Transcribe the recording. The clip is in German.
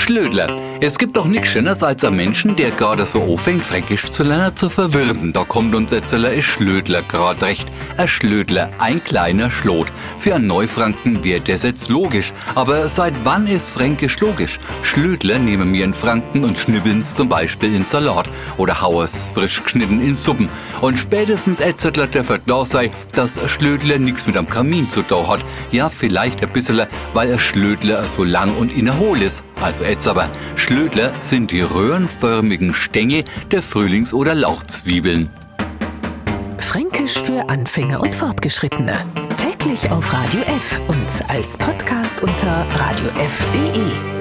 Schlödler. Es gibt doch nichts Schöneres als ein Menschen, der gerade so anfängt, Fränkisch zu lernen, zu verwirren. Da kommt uns jetzt ein Schlödler grad recht. Ein Schlödler, ein kleiner Schlot. Für einen Neufranken wird das jetzt logisch. Aber seit wann ist Fränkisch logisch? Schlödler nehmen wir in Franken und schnibbeln's zum Beispiel in Salat oder haues frisch geschnitten in Suppen. Und spätestens Etzettler der klar sei, dass Schlödler nichts mit am Kamin zu tun hat. Ja, vielleicht ein bisschen, weil Schlödler so lang und innerhohl ist. Also jetzt aber, Schlödler sind die röhrenförmigen Stängel der Frühlings- oder Lauchzwiebeln. Fränkisch für Anfänger und Fortgeschrittene. Täglich auf Radio F und als Podcast unter radiof.de.